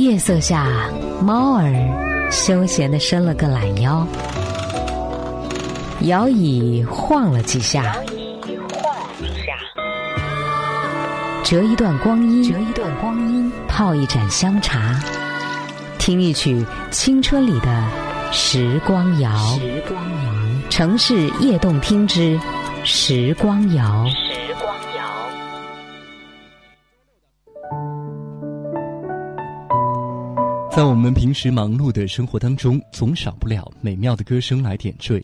夜色下，猫儿休闲的伸了个懒腰，摇椅晃了几下，折一段光阴，折一段光阴，泡一盏香茶，听一曲青春里的时光谣。时光，城市夜动听之。时光谣。在我们平时忙碌的生活当中，总少不了美妙的歌声来点缀。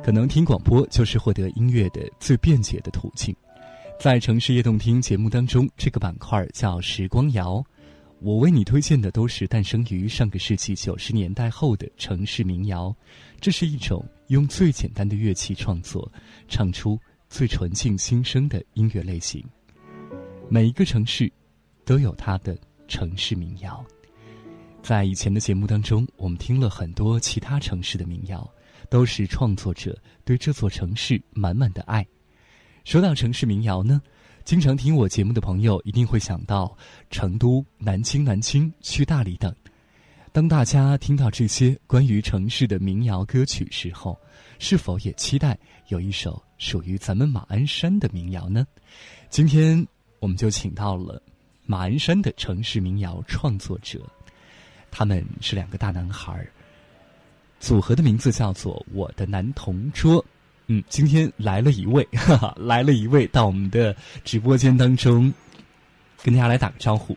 可能听广播就是获得音乐的最便捷的途径。在城市夜动听节目当中，这个板块叫“时光谣”，我为你推荐的都是诞生于上个世纪九十年代后的城市民谣。这是一种用最简单的乐器创作，唱出最纯净心声的音乐类型。每一个城市都有它的城市民谣。在以前的节目当中，我们听了很多其他城市的民谣，都是创作者对这座城市满满的爱。说到城市民谣呢，经常听我节目的朋友一定会想到成都、南京、南京、去大理等。当大家听到这些关于城市的民谣歌曲时候，是否也期待有一首属于咱们马鞍山的民谣呢？今天我们就请到了马鞍山的城市民谣创作者。他们是两个大男孩儿，组合的名字叫做“我的男同桌”。嗯，今天来了一位，哈哈，来了一位到我们的直播间当中，跟大家来打个招呼。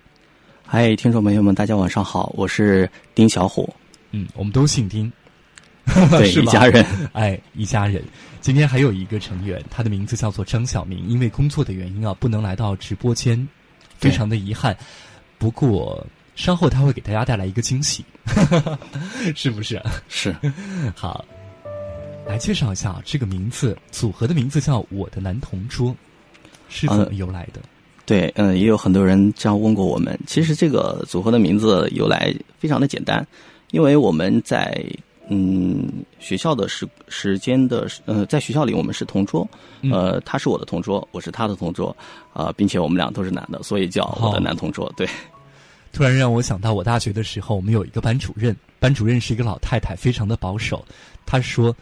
嗨，听众朋友们，大家晚上好，我是丁小虎。嗯，我们都姓丁，对，一家人。哎，一家人。今天还有一个成员，他的名字叫做张小明，因为工作的原因啊，不能来到直播间，非常的遗憾。不过。稍后他会给大家带来一个惊喜，是不是？是，好，来介绍一下这个名字组合的名字叫“我的男同桌”，是怎么由来的？对，嗯，也有很多人这样问过我们。其实这个组合的名字由来非常的简单，因为我们在嗯学校的时时间的呃，在学校里我们是同桌，呃，他是我的同桌，我是他的同桌，啊，并且我们俩都是男的，所以叫我的男同桌。对。突然让我想到，我大学的时候，我们有一个班主任，班主任是一个老太太，非常的保守。她说，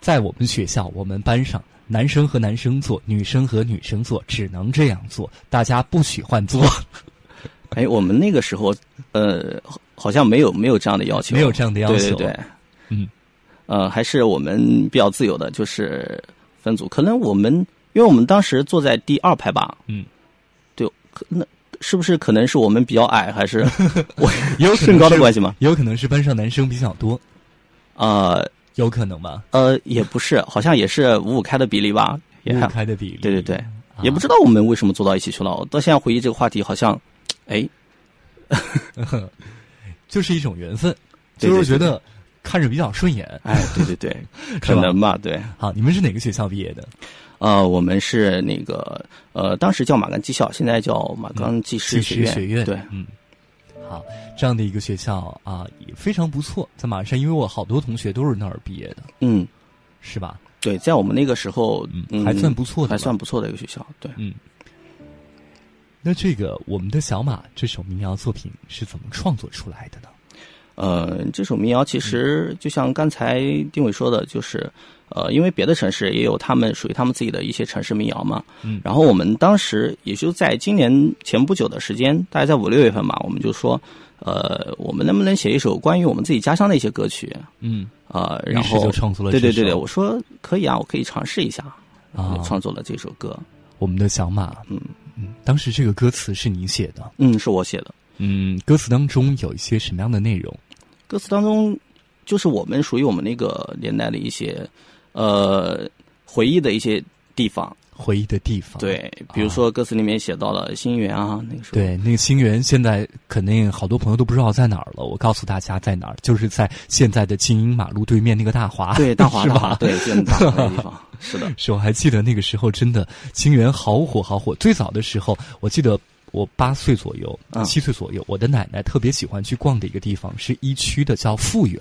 在我们学校，我们班上男生和男生坐，女生和女生坐，只能这样做，大家不许换座。哎，我们那个时候，呃，好像没有没有这样的要求，没有这样的要求，对对对，嗯，呃，还是我们比较自由的，就是分组。可能我们，因为我们当时坐在第二排吧，嗯，对，可那。是不是可能是我们比较矮，还是 我有身高的关系吗？也有可能是班上男生比较多，啊，有可能吧？呃，也不是，好像也是五五开的比例吧？五五开的比例，对对对，也不知道我们为什么坐到一起去了。我到现在回忆这个话题，好像，哎，就是一种缘分，就是觉得看着比较顺眼。哎，对对对，可能吧？对。好，你们是哪个学校毕业的？呃，我们是那个呃，当时叫马岗技校，现在叫马钢技师学院。学院对，嗯，好，这样的一个学校啊，也非常不错，在马山，因为我好多同学都是那儿毕业的，嗯，是吧？对，在我们那个时候，嗯，还算不错的，还算不错的一个学校，对，嗯。那这个我们的小马这首民谣作品是怎么创作出来的呢？呃，这首民谣其实就像刚才丁伟说的，就是。呃，因为别的城市也有他们属于他们自己的一些城市民谣嘛。嗯。然后我们当时也就在今年前不久的时间，大概在五六月份吧，我们就说，呃，我们能不能写一首关于我们自己家乡的一些歌曲？嗯。啊，然后就创作了。对对对对，我说可以啊，我可以尝试一下啊，创作了这首歌。我们的小马，嗯嗯，当时这个歌词是你写的？嗯，是我写的。嗯，歌词当中有一些什么样的内容？歌词当中就是我们属于我们那个年代的一些。呃，回忆的一些地方，回忆的地方，对，比如说歌词里面写到了星源啊，那个时候，对，那个星源现在肯定好多朋友都不知道在哪儿了。我告诉大家在哪儿，就是在现在的金鹰马路对面那个大华，对，大华是吧？对，建大华的地方，是的。是我还记得那个时候真的新源好火好火。最早的时候，我记得我八岁左右，七岁左右，我的奶奶特别喜欢去逛的一个地方是一区的，叫富源。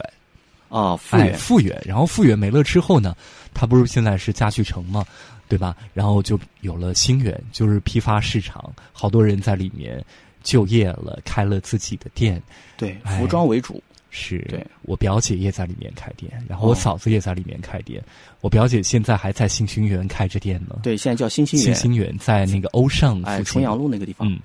啊，富源，富源，然后复原没了之后呢，它不是现在是家具城嘛，对吧？然后就有了新源，就是批发市场，好多人在里面就业了，开了自己的店。对，哎服装为主。是，对我表姐也在里面开店，然后我哦嫂子也在里面开店。我表姐现在还在新兴园开着店呢。对，现在叫新兴新园，兴园在那个欧尚附哎，近。重阳路那个地方。嗯，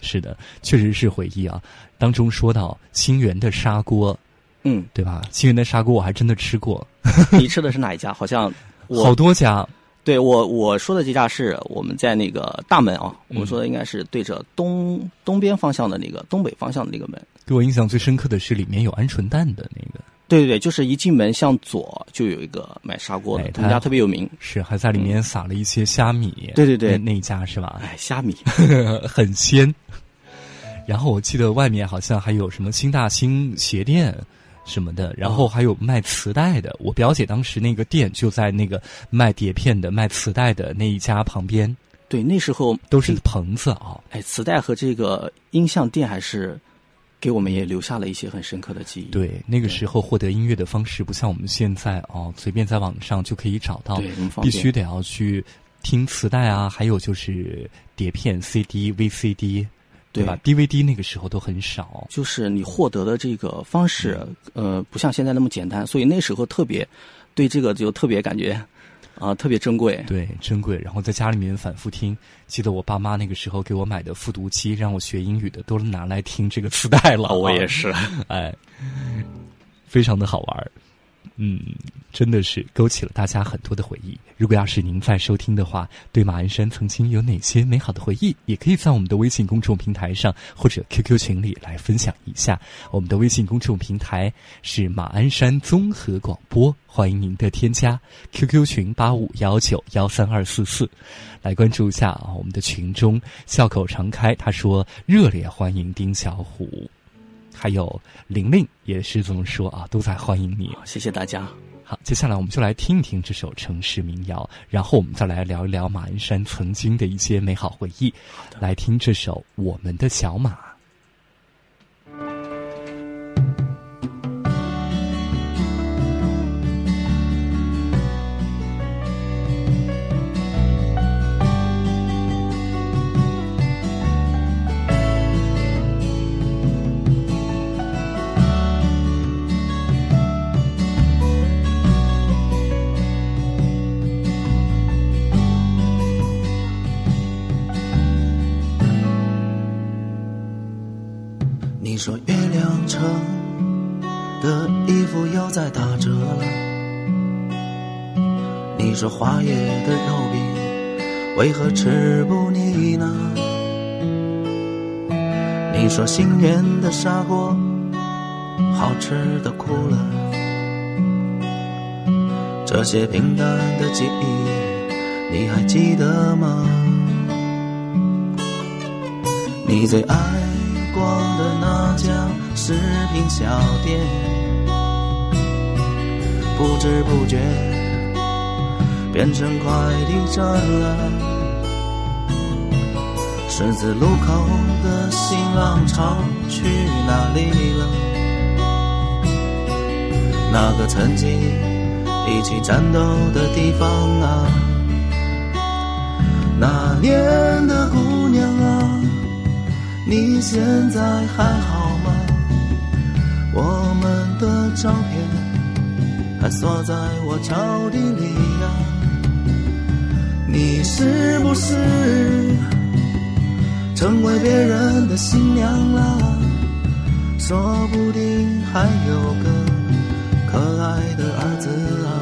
是的，确实是回忆啊。当中说到新源的砂锅，嗯，对吧？新源的砂锅我还真的吃过，你吃的是哪一家？好像好多家。对我我说的这家是我们在那个大门啊，嗯我们说的应该是对着东东边方向的那个东北方向的那个门。给我印象最深刻的是里面有鹌鹑蛋的那个，对对对，就是一进门向左就有一个卖砂锅的哎，他们家特别有名。是还在里面撒了一些虾米。对对对那那一家是吧？哎，虾米，很鲜。然后我记得外面好像还有什么新大兴鞋店什么的，然后还有卖磁带的。我表姐当时那个店就在那个卖碟片的、卖磁带的那一家旁边，对，那时候都是棚子啊。哎，磁带和这个音像店还是给我们也留下了一些很深刻的记忆。对，那个时候获得音乐的方式不像我们现在哦，随便在网上就可以找到。必须得要去听磁带啊，还有就是碟片、CD、VCD，对对吧？DVD 那个时候都很少。就是你获得的这个方式，呃，不像现在那么简单，所以那时候特别对这个就特别感觉啊、特别珍贵。对，珍贵。然后在家里面反复听，记得我爸妈那个时候给我买的复读机，让我学英语的，都拿来听这个磁带了。啊我也，是，哎，非常的好玩儿。嗯，真的是勾起了大家很多的回忆。如果要是您在收听的话，对马鞍山曾经有哪些美好的回忆，也可以在我们的微信公众平台上或者 QQ 群里来分享一下。我们的微信公众平台是马鞍山综合广播，欢迎您的添加。QQ 群八五幺九幺三二四四，来关注一下啊。我们的群中笑口常开，他说热烈欢迎丁小虎。还有玲玲也是这么说啊，都在欢迎你。谢谢大家。好，接下来我们就来听一听这首城市民谣，然后我们再来聊一聊马鞍山曾经的一些美好回忆。来听这首《我们的小马》。你说花叶的肉饼为何吃不腻呢？你说心愿的砂锅好吃的哭了，这些平淡的记忆你还记得吗？你最爱逛的那家食品小店，不知不觉变成快递站了。十字路口的新浪潮去哪里了？那个曾经一起战斗的地方啊，那年的姑娘啊。你现在还好吗？我们的照片还锁在我抽屉里、你是不是成为别人的新娘了？说不定还有个可爱的儿子啊！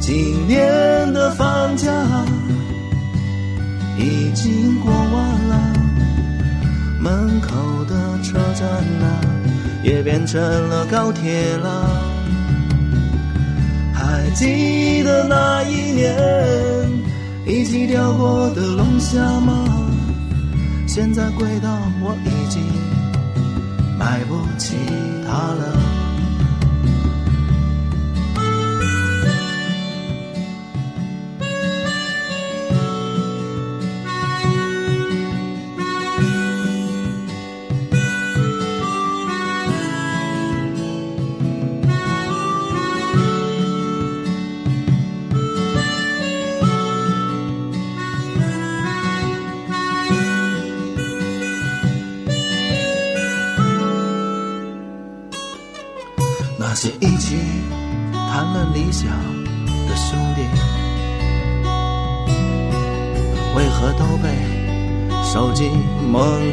今年的放假。已经过完了，门口的车站啊，也变成了高铁了。还记得那年一起钓过的龙虾吗？现在贵到我已经买不起它了。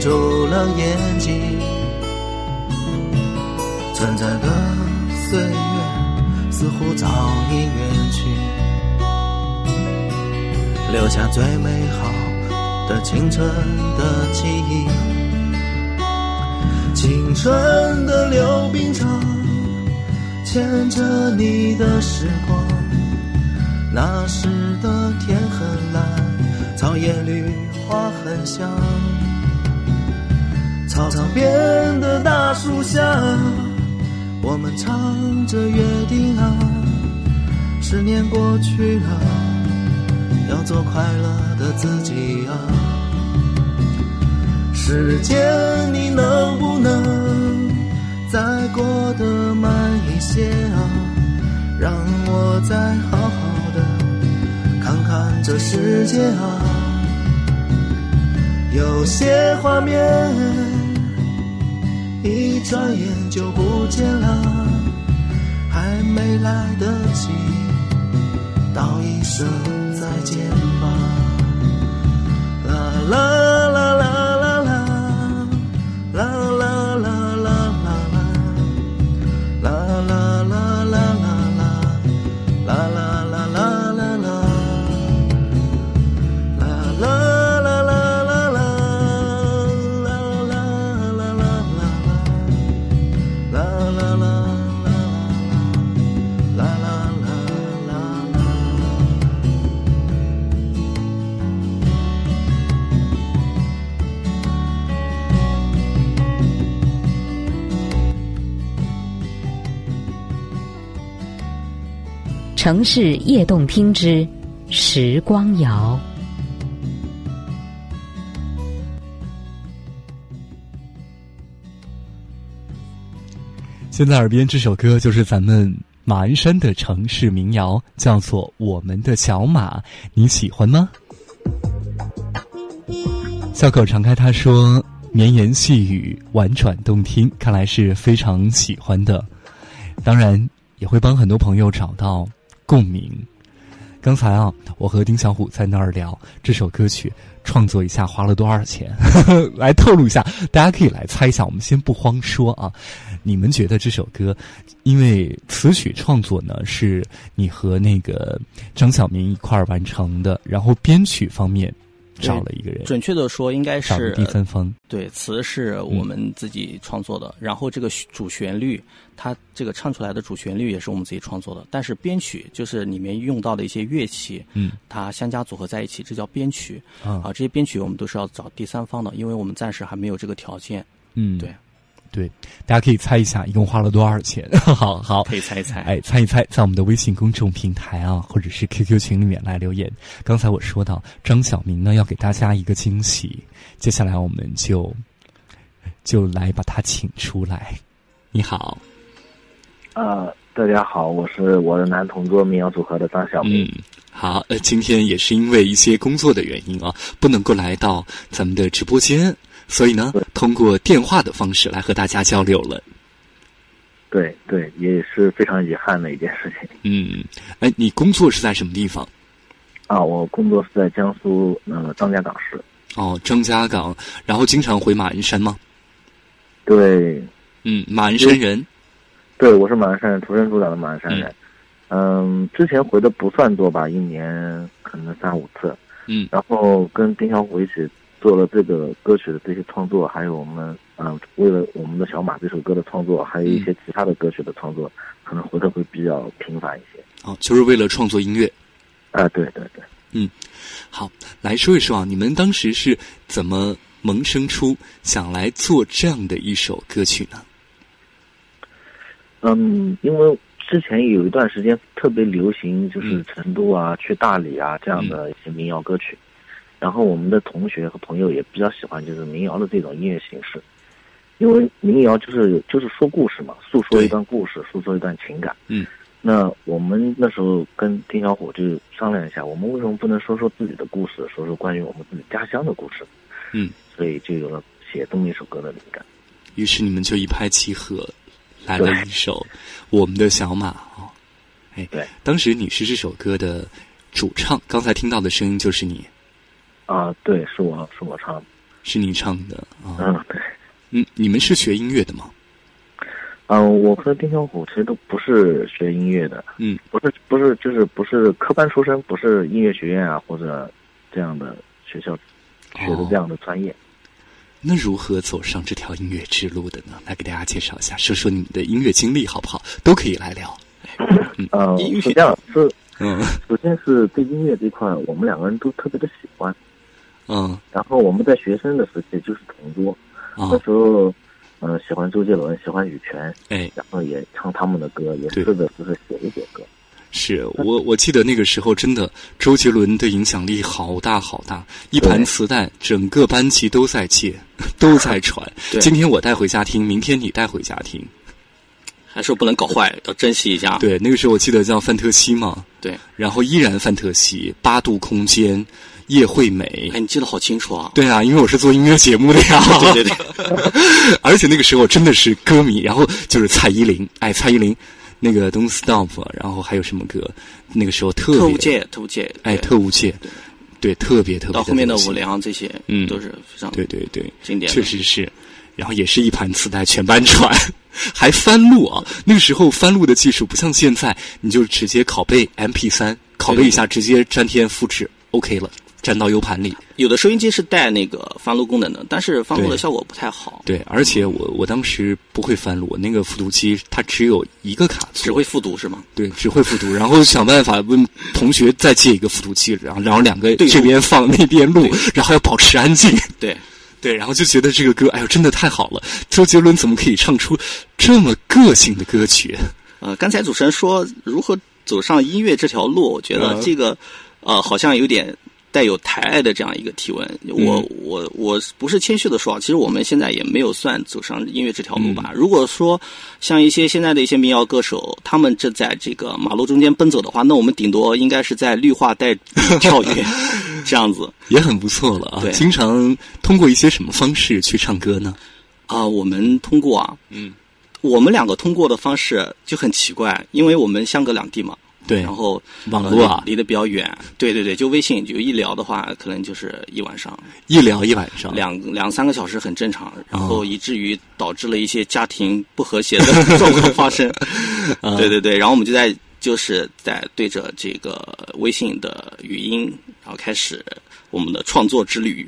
住了眼睛？存在的岁月似乎早已远去，留下最美好的青春的记忆。青春的溜冰场，牵着你的时光。那时的天很蓝，草叶绿，花很香。操场边的大树下，我们唱着约定啊。十年过去了，要做快乐的自己啊。时间，你能不能再过得慢一些啊？让我再好好的看看这世界啊。有些画面一转眼就不见了，还没来得及道一声再见吧。啦啦。城市夜动听之时光谣。现在耳边这首歌就是咱们马鞍山的城市民谣，叫做《我们的小马》，你喜欢吗？笑口常开，他说绵言细语，婉转动听，看来是非常喜欢的。当然，也会帮很多朋友找到。共鸣。刚才啊，我和丁小虎在那儿聊这首歌曲创作一下花了多少钱，来透露一下，大家可以来猜一下。我们先不慌说啊，你们觉得这首歌，因为词曲创作呢是你和那个张小明一块儿完成的，然后编曲方面。找了一个人，准确的说应该是第三方。对，词是我们自己创作的，然后这个主旋律，它这个唱出来的主旋律也是我们自己创作的。但是编曲就是里面用到的一些乐器，嗯，它相加组合在一起，这叫编曲。啊，这些编曲我们都是要找第三方的，因为我们暂时还没有这个条件。嗯，对。对，大家可以猜一下，一共花了多少钱？好好，可以猜一猜。哎，猜一猜，在我们的微信公众平台啊，或者是 QQ 群里面来留言。刚才我说到张晓明呢，要给大家一个惊喜，接下来我们就就来把他请出来。你好，啊，大家好，我是我的男同桌民谣组合的张晓明。嗯，好，呃，今天也是因为一些工作的原因啊，不能够来到咱们的直播间。所以呢，通过电话的方式来和大家交流了。对对，也是非常遗憾的一件事情。嗯，哎，你工作是在什么地方？啊，我工作是在江苏呃张家港市。哦，张家港，然后经常回马鞍山吗？对。嗯，马鞍山人。对，我是马鞍山人，土生土长的马鞍山人。嗯，之前回的不算多吧，一年可能三五次。嗯。然后跟丁小虎一起。做了这个歌曲的这些创作，还有我们嗯，为了我们的小马这首歌的创作，还有一些其他的歌曲的创作，可能回的会比较频繁一些。哦，就是为了创作音乐。啊，对对对。嗯，好，来说一说啊，你们当时是怎么萌生出想来做这样的一首歌曲呢？嗯，因为之前有一段时间特别流行，就是成都啊、去大理啊这样的一些民谣歌曲。然后我们的同学和朋友也比较喜欢，就是民谣的这种音乐形式，因为民谣就是就是说故事嘛，诉说一段故事，诉说一段情感。嗯，那我们那时候跟丁小虎就商量一下，我们为什么不能说说自己的故事，说说关于我们自己家乡的故事？嗯，所以就有了写这么一首歌的灵感。于是你们就一拍即合，来了一首《我们的小马》哦。哎，对，当时你是这首歌的主唱，刚才听到的声音就是你，啊，对，是我是我唱的，是你唱的啊。嗯，对，嗯，你们是学音乐的吗？嗯，我和丁小虎其实都不是学音乐的，嗯，不是不是就是不是科班出身，不是音乐学院啊或者这样的学校学的这样的专业。那如何走上这条音乐之路的呢？来给大家介绍一下，说说你们的音乐经历好不好？都可以来聊。嗯，音乐是这样，是嗯首先是对音乐这块，我们两个人都特别的喜欢。嗯然后我们在学生的时期就是同桌，嗯那时候，嗯、喜欢周杰伦，喜欢羽泉，哎，然后也唱他们的歌，也对试着就是写一写歌。是我我记得那个时候真的周杰伦的影响力好大好大，一盘磁带整个班级都在借，都在传。对今天我带回家听，明天你带回家听。还是不能搞坏，要珍惜一下。对，那个时候我记得叫范特西嘛，对，然后依然范特西、八度空间、叶惠美。哎，你记得好清楚啊！对啊，因为我是做音乐节目的呀。对 对对，而且那个时候真的是歌迷，然后就是蔡依林，哎，蔡依林那个 Don't Stop，然后还有什么歌？那个时候特别特务界，特务界，哎，特务界，对，特别特别到后面的五粮这些，嗯都是非常对对对，经典。确实是。然后也是一盘磁带全班传，还翻录啊！那个时候翻录的技术不像现在，你就直接拷贝 MP 三，拷贝一下直接粘贴复制，OK 了，粘到 U 盘里。有的收音机是带那个翻录功能的，但是翻录的效果不太好，对，而且我我当时不会翻录，我那个复读机它只有一个卡座，只会复读是吗？对，只会复读，然后想办法问同学再借一个复读机，然后然后两个对这边放那边录，然后要保持安静。对，对，然后就觉得这个歌，哎呦，真的太好了！周杰伦怎么可以唱出这么个性的歌曲？呃，刚才主持人说如何走上音乐这条路，我觉得嗯这个呃好像有点带有抬爱的这样一个提问。我嗯我我不是谦虚的说啊，其实我们现在也没有算走上音乐这条路吧。嗯如果说像一些现在的一些民谣歌手，他们正在这个马路中间奔走的话，那我们顶多应该是在绿化带跳跃 这样子。也很不错了啊！对经常通过一些什么方式去唱歌呢？啊、我们通过啊，嗯，我们两个通过的方式就很奇怪，因为我们相隔两地嘛，对，然后呃网络啊离离得比较远，对对对，就微信就一聊的话，可能就是一晚上一聊一晚上，两两三个小时很正常，然哦后以至于导致了一些家庭不和谐的 状况发生。啊对对对，然后我们就在就是在对着这个微信的语音，然后开始我们的创作之旅。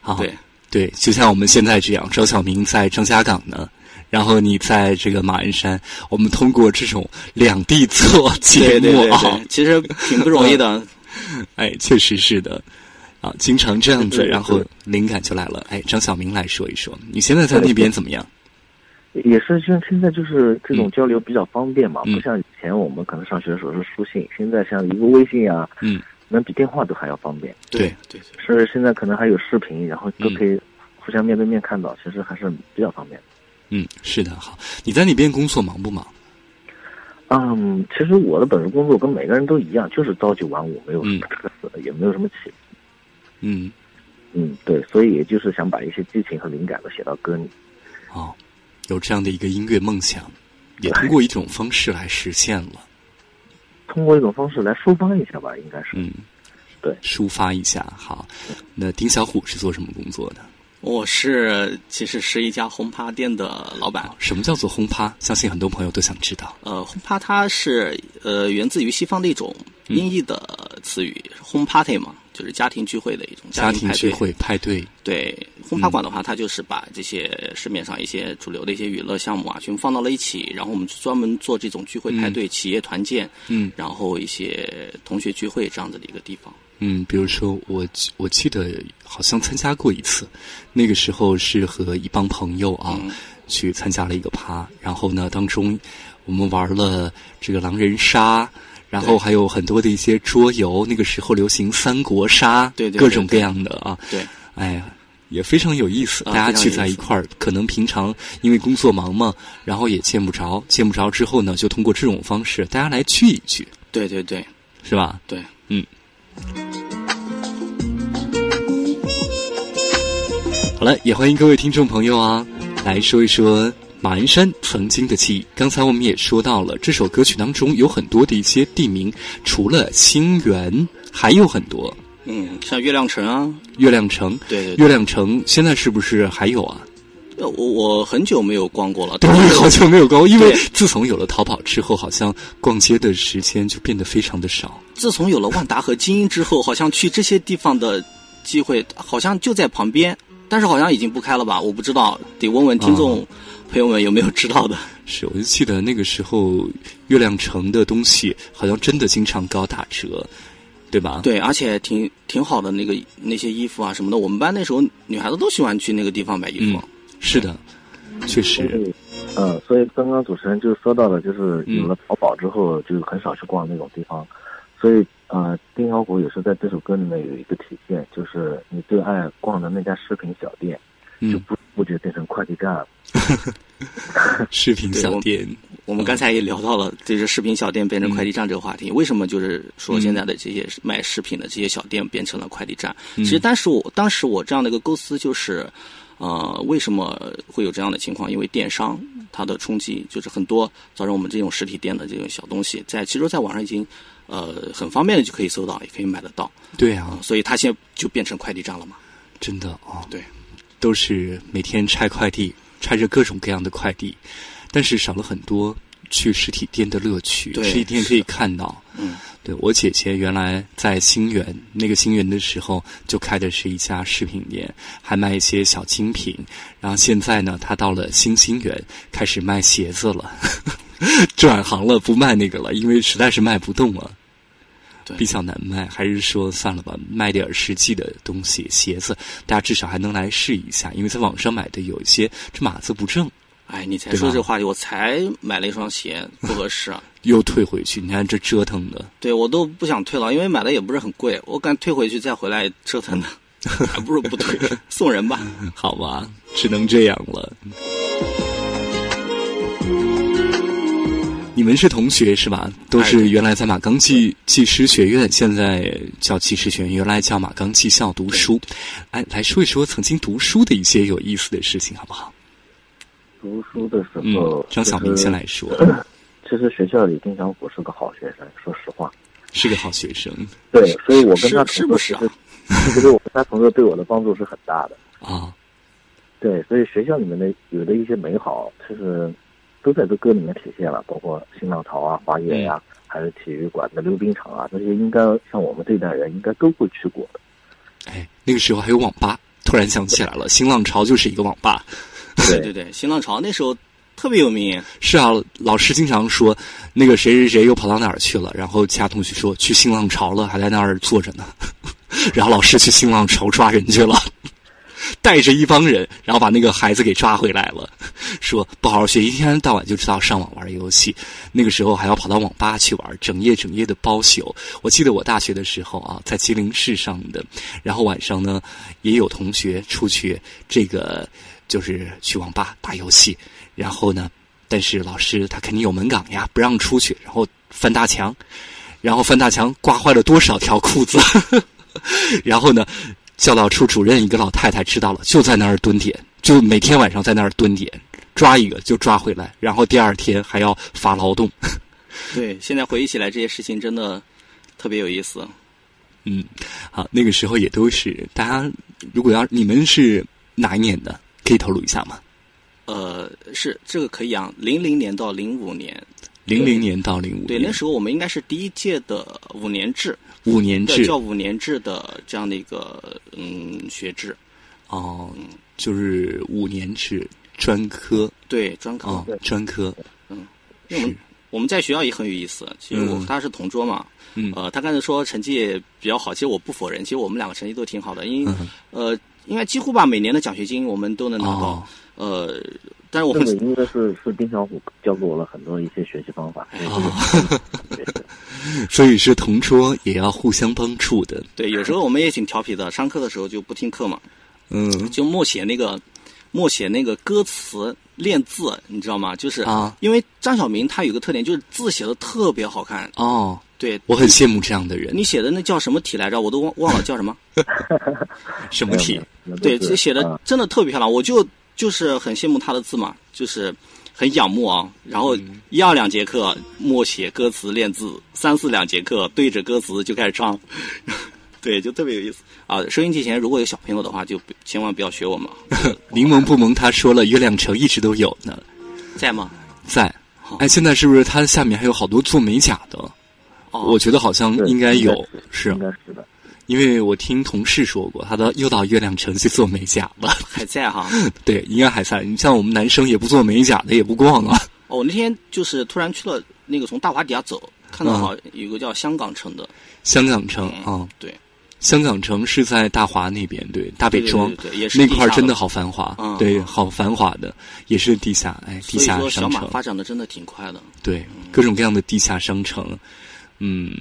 好对对，就像我们现在这样，张小明在张家港呢。然后你在这个马鞍山，我们通过这种两地做节目啊，其实挺不容易的。哎，确实是的，啊，经常这样子，然后灵感就来了。哎，张小明来说一说，你现在在那边怎么样？也是像现在就是这种交流比较方便嘛，嗯不像以前我们可能上学的时候是书信，现在像一个微信啊，嗯，能比电话都还要方便。对对对，甚至现在可能还有视频，然后都嗯可以互相面对面看到，其实还是比较方便的。嗯，是的，好，你在那边工作忙不忙？嗯，其实我的本职工作跟每个人都一样，就是朝九晚五，没有什么嗯特色，也没有什么起。嗯，嗯，对，所以也就是想把一些激情和灵感都写到歌里。哦，有这样的一个音乐梦想，也通过一种方式来实现了。通过一种方式来抒发一下吧，应该是。嗯，对抒发一下。好，那丁小虎是做什么工作的？我是其实是一家轰趴店的老板。什么叫做轰趴？相信很多朋友都想知道。呃，轰趴它是呃源自于西方的一种嗯音译的词语，，home party 嘛，就是家庭聚会的一种家庭聚会、派对，对，轰趴馆的话，它就是把这些市面上一些主流的一些娱乐项目啊，全部放到了一起，然后我们专门做这种聚会派对、企业团建，嗯然后一些同学聚会这样子的一个地方。嗯，比如说我记我记得好像参加过一次，那个时候是和一帮朋友啊、嗯去参加了一个趴，然后呢当中我们玩了这个狼人杀。然后还有很多的一些桌游，那个时候流行三国杀，对对对各种各样的啊，对，哎呀，也非常有意思。啊大家聚在一块儿，可能平常因为工作忙嘛，然后也见不着，见不着之后呢，就通过这种方式，大家来聚一聚，对对对是吧？对，嗯。好了，也欢迎各位听众朋友啊，来说一说马鞍山曾经的记忆。刚才我们也说到了，这首歌曲当中有很多的一些地名，除了清源，还有很多。嗯，像月亮城啊，月亮城，对对对月亮城现在是不是还有啊？呃我我很久没有逛过了，对，好久没有逛，因为自从有了淘宝之后，好像逛街的时间就变得非常的少。自从有了万达和金鹰之后，好像去这些地方的机会好像就在旁边，但是好像已经不开了吧？我不知道，得问问听众朋友们有没有知道的。是，我就记得那个时候，月亮城的东西好像真的经常搞打折，对吧？对，而且挺挺好的那个那些衣服啊什么的，我们班那时候女孩子都喜欢去那个地方买衣服。嗯是的，确实，以，嗯，所以刚刚主持人就说到了，就是嗯有了淘宝之后，就很少去逛那种地方。所以，呃，丁小虎也是在这首歌里面有一个体现，就是你最爱逛的那家饰品小店，就嗯，不不觉变成快递站了。视频对我小店，我们刚才也聊到了，这是饰品小店变成快递站这个话题。为什么就是说现在的这些卖饰品的这些小店变成了快递站？嗯其实当时我当时我这样的一个构思就是，呃，为什么会有这样的情况？因为电商它的冲击，就是很多造成我们这种实体店的这种小东西，在其实在网上已经呃很方便的就可以搜到，也可以买得到，对啊，所以它现在就变成快递站了嘛。真的哦，对，都是每天拆快递，拆着各种各样的快递，但是少了很多去实体店的乐趣。对实体店可以看到，嗯，对我姐姐原来在新源那个新源的时候，就开的是一家饰品店，还卖一些小精品。然后现在呢，她到了新新源，开始卖鞋子了，转行了，不卖那个了，因为实在是卖不动了。对比较难卖，还是说算了吧，卖点实际的东西，鞋子，大家至少还能来试一下，因为在网上买的有一些这码子不正，哎，你才说这个话题，我才买了一双鞋，不合适。啊又退回去，你看这折腾的，对我都不想退了，因为买的也不是很贵，我敢退回去再回来折腾呢，还不如不退，送人吧。好吧，只能这样了。你们是同学是吧？都是原来在马钢技技师学院，现在叫技师学院，原来叫马钢技校读书。哎，来说一说曾经读书的一些有意思的事情，好不好？读书的时嗯候，，张小明先来说，其实学校里丁小虎是个好学生，说实话。是个好学生对，所以我跟他是是不是啊其实其实我跟他同桌对我的帮助是很大的。啊，对，所以学校里面的有的一些美好，其实都在这歌里面体现了，包括新浪潮啊、花园呀、还有体育馆的溜冰场啊，这些应该像我们这一代人应该都会去过的。哎，那个时候还有网吧，突然想起来了，新浪潮就是一个网吧。对对对，新浪潮那时候特别有名，是啊，老师经常说那个谁谁谁又跑到哪儿去了，然后其他同学说去新浪潮了，还在那儿坐着呢。然后老师去新浪潮抓人去了，带着一帮人，然后把那个孩子给抓回来了，说不好好学，一天到晚就知道上网玩游戏。那个时候还要跑到网吧去玩，整夜整夜的包宿。我记得我大学的时候啊，在吉林市上的，然后晚上呢也有同学出去这个就是去网吧打游戏，然后呢，但是老师他肯定有门岗呀，不让出去，然后翻大墙，然后翻大墙刮坏了多少条裤子，然后呢，教导处主任一个老太太知道了，就在那儿蹲点，就每天晚上在那儿蹲点，抓一个就抓回来，然后第二天还要罚劳动。对，现在回忆起来这些事情真的特别有意思。嗯，好，那个时候也都是大家，如果要你们是哪一年的，可以透露一下吗？呃，是这个可以啊，零零年到零五年，零零年到零五对，那时候我们应该是第一届的五年制，五年制。对叫五年制的这样的一个嗯学制，哦，就是五年制专科。对专科。哦，专科。因为我们我们在学校也很有意思，其实我和他是同桌嘛，嗯。呃，他刚才说成绩也比较好，其实我不否认，其实我们两个成绩都挺好的，因为、嗯。呃，应该几乎吧，每年的奖学金我们都能拿到，哦。呃，但是我这个们应该是是丁小虎教给我了很多一些学习方法。哦。对对 所以是同桌也要互相帮助的。对有时候我们也挺调皮的，上课的时候就不听课嘛，嗯就默写那个默写那个歌词练字，你知道吗？就是啊因为张小明他有个特点，就是字写的特别好看，哦，对。我很羡慕这样的人。你写的那叫什么体来着？我都忘忘了叫什么。什么题？没有没有对，都是这写的嗯真的特别漂亮。我就就是很羡慕他的字嘛，就是很仰慕啊。然后一二两节课默写歌词练字，三四两节课对着歌词就开始唱，对，就特别有意思啊。收音机前如果有小朋友的话，就千万不要学我们。柠檬不萌他说了，月亮城一直都有呢，在吗？在。哎，现在是不是它下面还有好多做美甲的？哦，我觉得好像应该有，是应该是的。因为我听同事说过，他的又到月亮城去做美甲了，还在哈？对，应该还在。你像我们男生也不做美甲的，也不逛了。哦，我那天就是突然去了那个从大华底下走，看到好有个叫香港城的。香港城啊，对，香港城是在大华那边，对，大北庄，那块真的好繁华，对，好繁华的，也是地下，哎，地下商城发展的真的挺快的，对，各种各样的地下商城。嗯，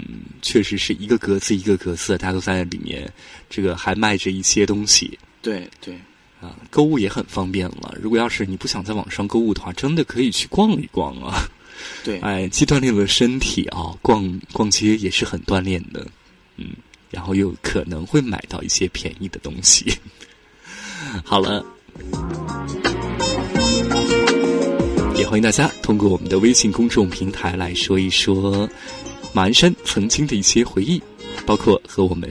确实是一个格子一个格子，大家都在里面，这个还卖着一些东西。对对，啊，购物也很方便了。如果要是你不想在网上购物的话，真的可以去逛一逛啊。对，哎，既锻炼了身体啊，逛逛街也是很锻炼的。嗯，然后又可能会买到一些便宜的东西。好了，也欢迎大家通过我们的微信公众平台来说一说。马鞍山曾经的一些回忆，包括和我们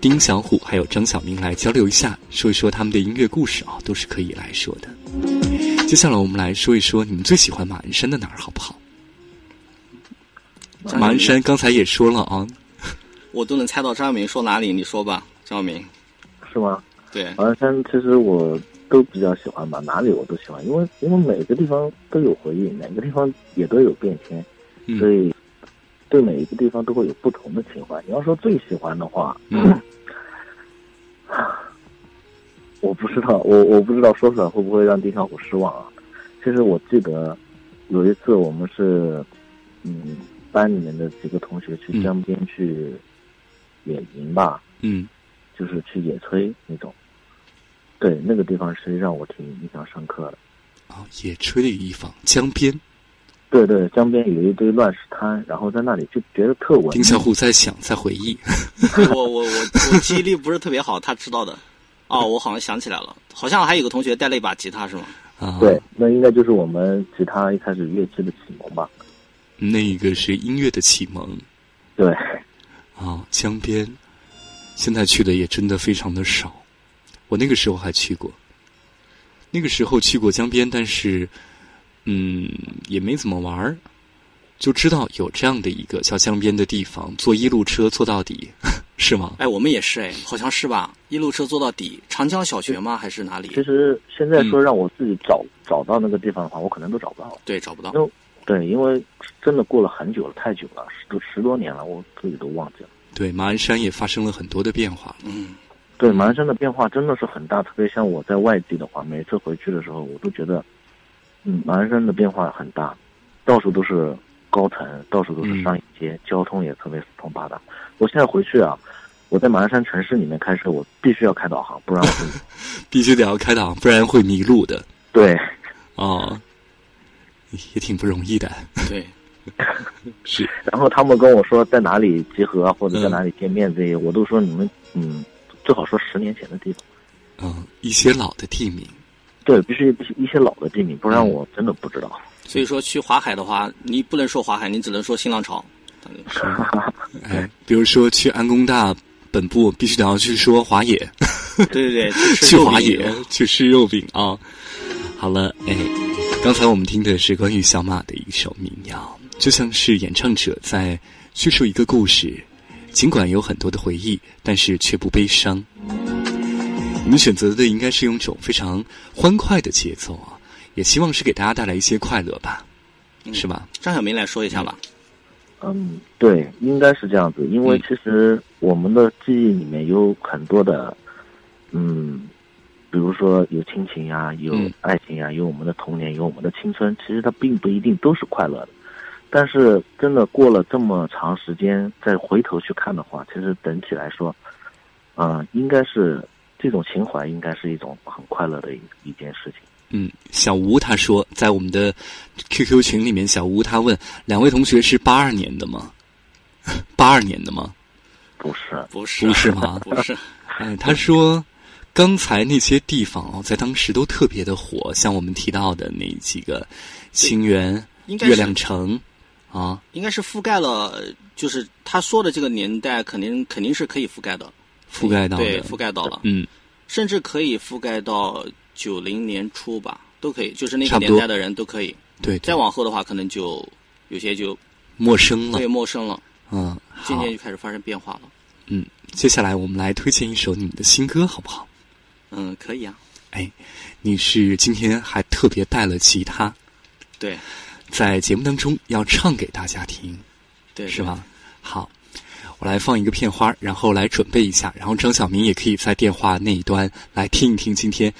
丁小虎还有张小明来交流一下，说一说他们的音乐故事啊，都是可以来说的。接下来我们来说一说你们最喜欢马鞍山的哪儿，好不好？马鞍山刚才也说了啊，我都能猜到张小明说哪里，你说吧，张小明，是吗？对，马鞍山其实我都比较喜欢吧，哪里我都喜欢，因为因为每个地方都有回忆，每个地方也都有变迁。所以，对每一个地方都会有不同的情怀。你要说最喜欢的话，我不知道，我我不知道说出来会不会让丁小虎失望啊？其实我记得有一次我们是，嗯，班里面的几个同学去江边去野营吧，嗯，就是去野炊那种。对，那个地方实际让我挺印象深刻的。啊，野炊的地方，江边。对对，江边有一堆乱石滩，然后在那里就觉得特稳。丁小虎在想，在回忆。我我我我记忆力不是特别好，他知道的。哦，我好像想起来了，好像还有个同学带了一把吉他，是吗？啊，对，那应该就是我们吉他一开始乐器的启蒙吧。那个是音乐的启蒙。对。啊，江边，现在去的也真的非常的少。我那个时候还去过。那个时候去过江边，但是。嗯，也没怎么玩儿，就知道有这样的一个叫江边的地方，坐一路车坐到底，是吗？哎，我们也是哎，好像是吧？一路车坐到底，长江小学吗？还是哪里？其实现在说让我自己找找到那个地方的话，我可能都找不到。对，找不到。对，因为真的过了很久了，太久了，十十多年了，我自己都忘记了。对，马鞍山也发生了很多的变化。嗯，对，马鞍山的变化真的是很大，特别像我在外地的话，每次回去的时候，我都觉得。嗯，马鞍山的变化很大，到处都是高层，到处都是商业街，交通也特别四通八达。我现在回去啊，我在马鞍山城市里面开车，我必须要开导航，不然我 必须得要开导航，不然会迷路的。对，哦，也挺不容易的。对，是。然后他们跟我说在哪里集合或者在哪里见面这些，我都说你们嗯，最好说十年前的地方。嗯，一些老的地名。对，必须一些老的地名，不然我真的不知道。所以说去华海的话，你不能说华海，你只能说新浪潮。哎，比如说去安工大本部，必须得要去说华野。对 对对，去华野去吃肉饼啊！好了，哎，刚才我们听的是关于小马的一首民谣，就像是演唱者在叙述一个故事，尽管有很多的回忆，但是却不悲伤。你们选择的应该是用一种非常欢快的节奏啊，也希望是给大家带来一些快乐吧，是吧？张小明来说一下吧。嗯，对，应该是这样子，因为其实我们的记忆里面有很多的，嗯，比如说有亲情呀，有爱情呀，有我们的童年，有我们的青春，其实它并不一定都是快乐的。但是真的过了这么长时间，再回头去看的话，其实整体来说，嗯，应该是。这种情怀应该是一种很快乐的一一件事情。嗯，小吴他说，在我们的 QQ 群里面，小吴他问两位同学是八二年的吗？八二年的吗？不是，不是，不是吗？不是。哎，他说刚才那些地方哦，在当时都特别的火，像我们提到的那几个清源、月亮城啊，应该是覆盖了，就是他说的这个年代，肯定肯定是可以覆盖的，覆盖到的。对，覆盖到了，嗯，甚至可以覆盖到九零年初吧，都可以，就是那个年代的人都可以。对，再往后的话，可能就有些就陌生了。对，陌生了，嗯，渐好，渐就开始发生变化了。嗯，接下来我们来推荐一首你们的新歌，好不好？嗯，可以啊，哎，你是今天还特别带了吉他，对。在节目当中要唱给大家听，对，是吧？好，我来放一个片花，然后来准备一下，然后张晓明也可以在电话那一端来听一听今天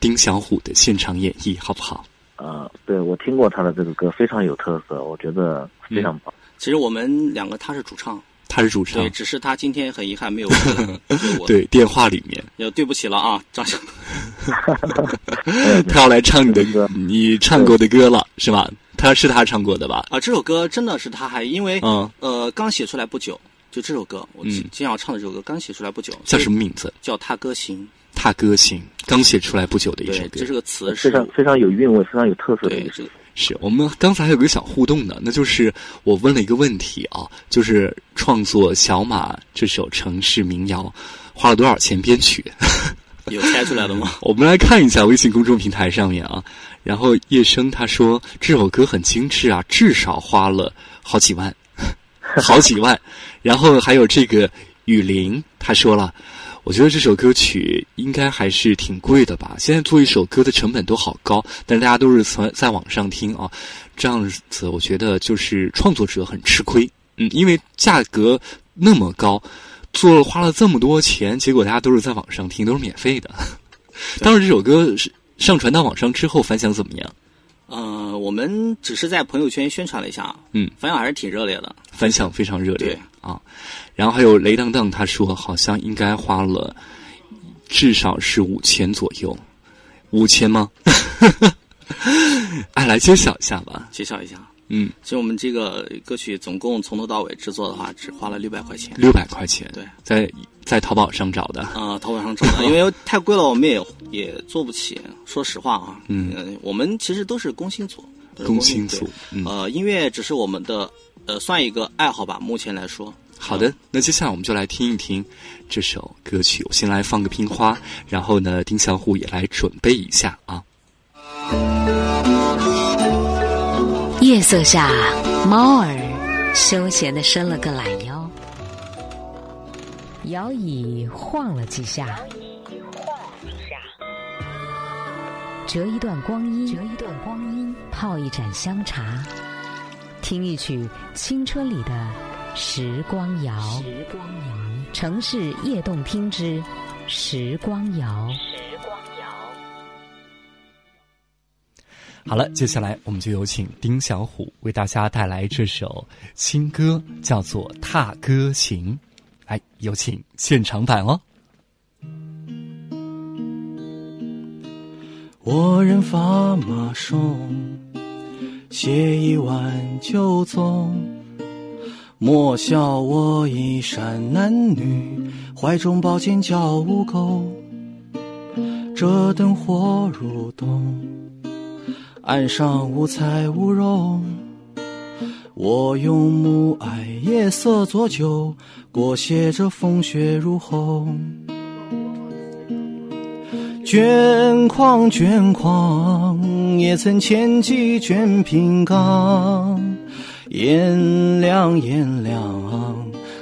丁小虎的现场演绎，好不好？呃，对我听过他的这个歌，非常有特色，我觉得非常棒。其实我们两个他是主唱，他是主唱对，，只是他今天很遗憾没有 对，电话里面 要对不起了啊，张小，他要来唱你的歌你唱过的歌了，是吧？他是他唱过的吧？啊，这首歌真的是他还因为、嗯，呃刚写出来不久，就这首歌，我嗯今今天要唱的这首歌刚写出来不久，叫什么？名字？叫《踏歌行踏歌行，刚写出来不久的》，一首，歌这。是个词非常非常有韵味，非常有特色的一个对这个是我们刚才还有个小互动呢，那就是我问了一个问题啊，就是创作《小马》这首城市民谣花了多少钱编曲？有猜出来的吗？我们来看一下微信公众平台上面啊，然后叶生他说这首歌很精致啊，至少花了好几万，好几万。然后还有这个雨林，他说了，我觉得这首歌曲应该还是挺贵的吧。现在做一首歌的成本都好高，但是大家都是从在网上听啊，这样子我觉得就是创作者很吃亏。嗯，因为价格那么高，做了花了这么多钱，结果大家都是在网上听，都是免费的。当时这首歌是上传到网上之后反响怎么样？呃，我们只是在朋友圈宣传了一下，嗯，反响还是挺热烈的。反响非常热烈对啊。然后还有雷当当，他说好像应该花了至少是五千左右，五千吗？哎，来揭晓一下吧。揭晓一下，嗯，其实我们这个歌曲总共从头到尾制作的话，只花了六百块钱。六百块钱，对，在在淘宝上找的。啊、淘宝上找的，因为太贵了，我们也也做不起。说实话啊，嗯呃我们其实都是工薪族，工薪薪族，嗯，呃，音乐只是我们的呃算一个爱好吧，目前来说。好的，那接下来我们就来听一听这首歌曲。我先来放个拼花，然后呢，丁小虎也来准备一下啊。夜色下，猫儿休闲的伸了个懒腰，摇椅晃了几下，折一段光阴，折一段光阴，泡一盏香茶，听一曲青春里的时光谣。时光谣，城市夜动听之时光谣。好了，接下来我们就有请丁小虎为大家带来这首新歌，叫做《踏歌行》。来，有请现场版哦。我人发马送，携一碗酒踪。莫笑我衣衫褴褛，怀中抱剑叫无钩。这灯火如冬，岸上无彩无容。我用暮霭夜色作酒，裹挟着风雪如虹。卷狂卷狂，也曾千骑卷平冈。炎凉炎凉，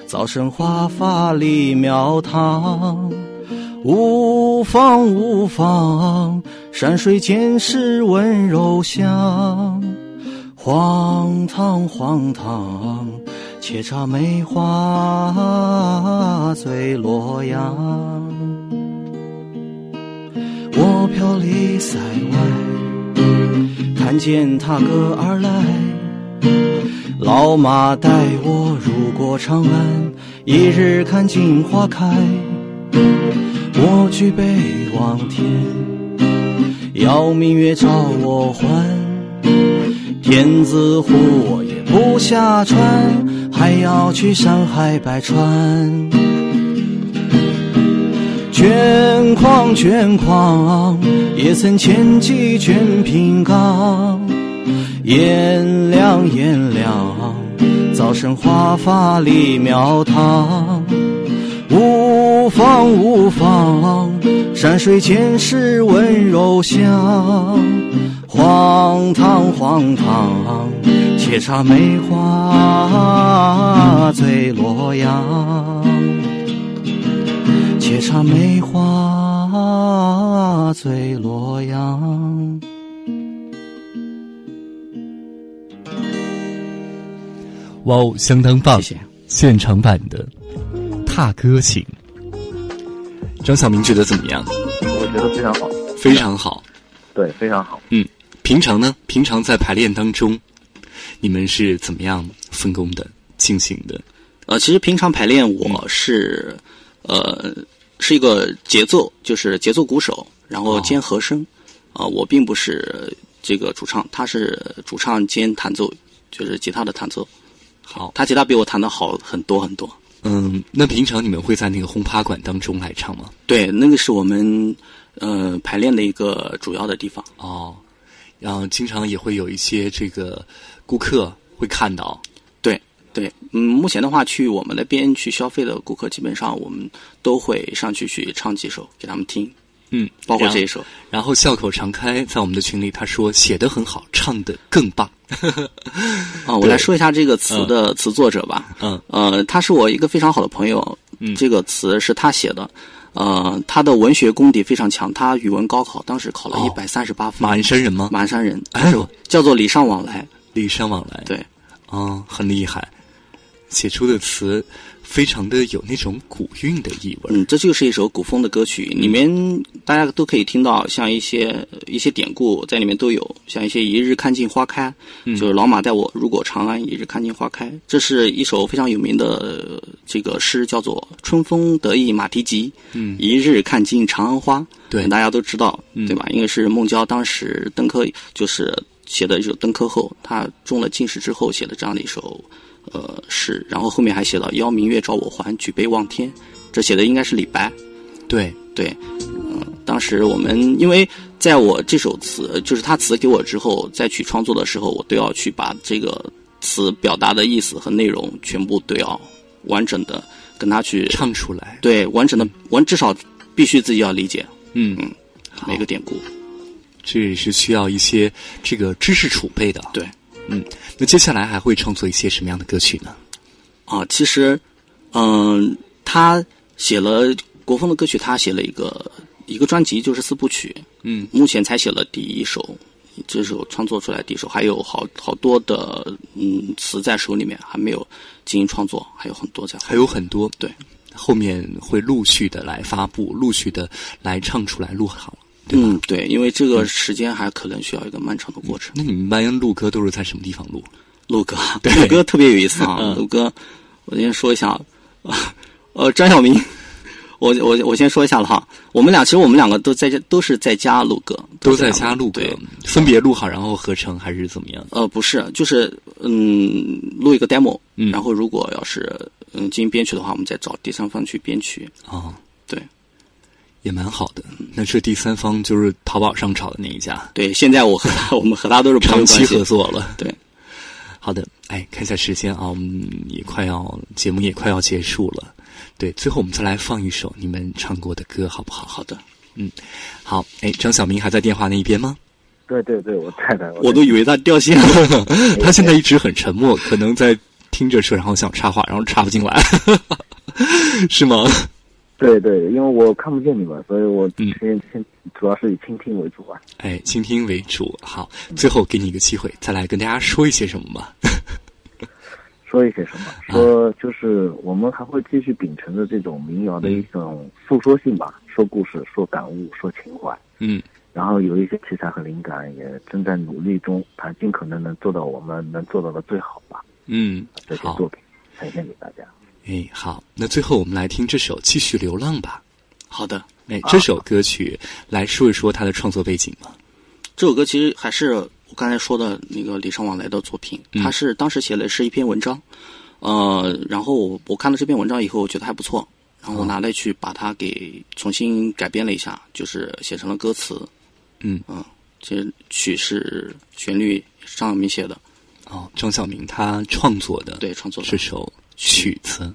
早生华发立庙堂。无妨无妨，山水间是温柔乡。荒唐荒唐，且插梅花醉洛阳。我飘离塞外，看见踏歌而来。老马带我入过长安，一日看尽花开。我举杯望天，邀明月照我还。天子呼我也不下船，还要去山海百川。卷筐卷筐，也曾千骑卷平冈。炎凉炎凉，早生华发立庙堂。无妨无妨，山水间是温柔乡。荒唐荒唐，且插梅花醉洛阳。且插梅花醉洛阳。哇哦，相当棒！谢谢。现场版的《踏歌行》，张晓明觉得怎么样？我觉得非常好，非常好。对，非常好。嗯，平常呢？平常在排练当中，你们是怎么样分工的、进行的？呃，其实平常排练我是，呃，是一个节奏，就是节奏鼓手，然后兼和声。啊、我并不是这个主唱，他是主唱兼弹奏，就是吉他的弹奏。好，他吉他比我弹的好很多很多。嗯，那平常你们会在那个轰趴馆当中来唱吗？对，那个是我们呃排练的一个主要的地方。哦，然后经常也会有一些这个顾客会看到。对对，嗯，目前的话，去我们那边去消费的顾客，基本上我们都会上去去唱几首给他们听，嗯，包括这一首。然后笑口常开在我们的群里，他说写的很好，唱的更棒。啊，我来说一下这个词的词作者吧。嗯呃，他是我一个非常好的朋友，嗯这个词是他写的。呃，他的文学功底非常强，他语文高考当时考了一哦百三十八分。马鞍山人吗？马鞍山人，哎就是叫做礼尚往来。礼尚往来。对，哦，很厉害，写出的词非常的有那种古韵的意味。嗯，这就是一首古风的歌曲，里面大家都可以听到像一些一些典故在里面都有，像一些“一日看尽花开”，嗯就是老马带我入过长安，一日看尽花开。这是一首非常有名的呃这个诗，叫做《春风得意马蹄疾》，嗯一日看尽长安花。对大家都知道，嗯对吧？因为是孟郊当时登科，就是写的一首登科后，他中了进士之后写的这样的一首呃是，然后后面还写了“邀明月照我还，举杯望天”，这写的应该是李白。对，对，嗯，当时我们因为在我这首词，就是他词给我之后，再去创作的时候，我都要去把这个词表达的意思和内容全部都要完整的跟他去唱出来。对完整的完，至少必须自己要理解嗯，每个典故。这也是需要一些这个知识储备的。对，嗯，那接下来还会创作一些什么样的歌曲呢？啊，其实，嗯，他写了国风的歌曲，他写了一个一个专辑，就是四部曲。嗯，目前才写了第一首，这首创作出来第一首，还有好好多的嗯词在手里面，还没有进行创作，还有很多在。还有很多，对，后面会陆续的来发布，陆续的来唱出来，录好，对吧？嗯，对，因为这个时间还可能需要一个漫长的过程。那你们班录歌都是在什么地方录？陆哥，对陆哥特别有意思啊，嗯陆哥，我先说一下，啊 呃，张晓明，我我我先说一下了哈，我们俩其实我们两个都在家，都是在家录歌，都在家录歌对，，分别录好，然后合成还是怎么样？呃，不是，就是嗯，录一个 demo，嗯然后如果要是嗯进行编曲的话，我们再找第三方去编曲。哦，对，也蛮好的。那这第三方就是淘宝上炒的那一家，对，现在我和他，我们和他都是长期合。作了。对，好的，哎，看一下时间啊，我们也快要节目也快要结束了。对，最后我们再来放一首你们唱过的歌，好不好？好的，嗯好，哎，张小明还在电话那一边吗？对对对，我在的。我都以为他掉线了。他现在一直很沉默，可能在听着说，然后想插话，然后插不进来，是吗？对对，因为我看不见你们，所以我嗯先先主要是以倾听为主啊。哎，倾听为主。好，最后给你一个机会，再来跟大家说一些什么吧。说一些什么？说就是我们还会继续秉承着这种民谣的一种诉说性吧，说故事、说感悟、说情怀。嗯然后有一些题材和灵感，也正在努力中，它尽可能能做到我们能做到的最好吧。嗯，好这些作，品呈现给大家。哎，好，那最后我们来听这首《继续流浪》吧。好的，哎，这首歌曲来说一说它的创作背景吧。这首歌其实还是我刚才说的那个礼尚往来的作品，嗯他是当时写的是一篇文章，呃，然后我我看了这篇文章以后，我觉得还不错，然后我拿来去把它给重新改编了一下，就是写成了歌词。嗯嗯，其实曲是旋律张晓明写的，哦，张晓明他创作的，对，创作的这首曲子。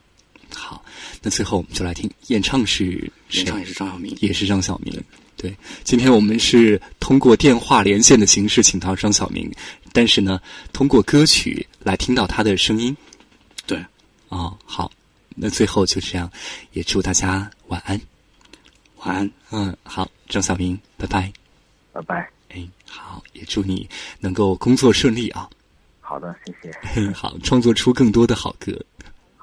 好，那最后我们就来听演唱是演唱也是张晓明，也是张晓明。对，今天我们是通过电话连线的形式请到张晓明，但是呢，通过歌曲来听到他的声音。对，哦，好，那最后就这样，也祝大家晚安，晚安。嗯，好，张晓明，拜拜，拜拜。哎，好，也祝你能够工作顺利啊。好的，谢谢。好，创作出更多的好歌。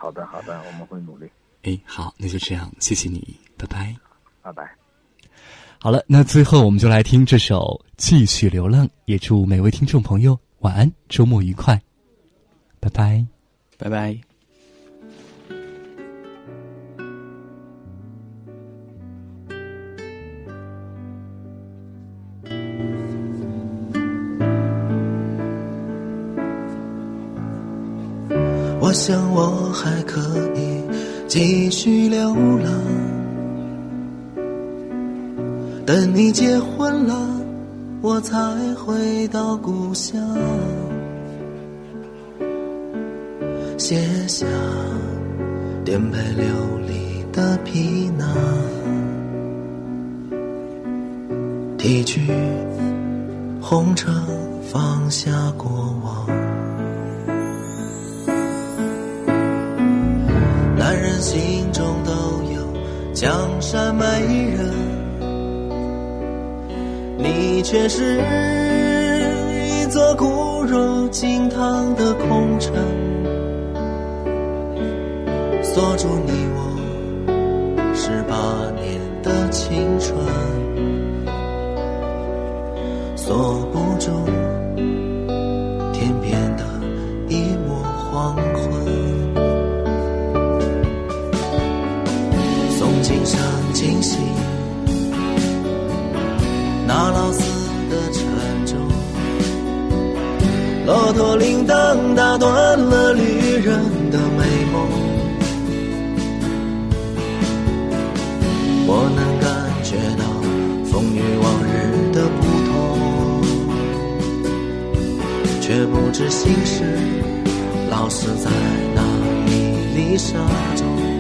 好的，好的，我们会努力。哎，好，那就这样，谢谢你，拜拜，拜拜。好了，那最后我们就来听这首《继续流浪》，也祝每位听众朋友晚安，周末愉快，拜拜，拜拜。我想我还可以继续流浪，等你结婚了，我才回到故乡，卸下颠沛流离的皮囊，提去红尘，放下过往。心中都有江山美人，你却是一座固若金汤的空城，锁住你我十八年的青春，锁不住天边的一抹黄昏。惊醒，那老死的沉重，骆驼铃铛打断了旅人的美梦。我能感觉到风雨往日的不同，却不知心事老是在那一粒沙中。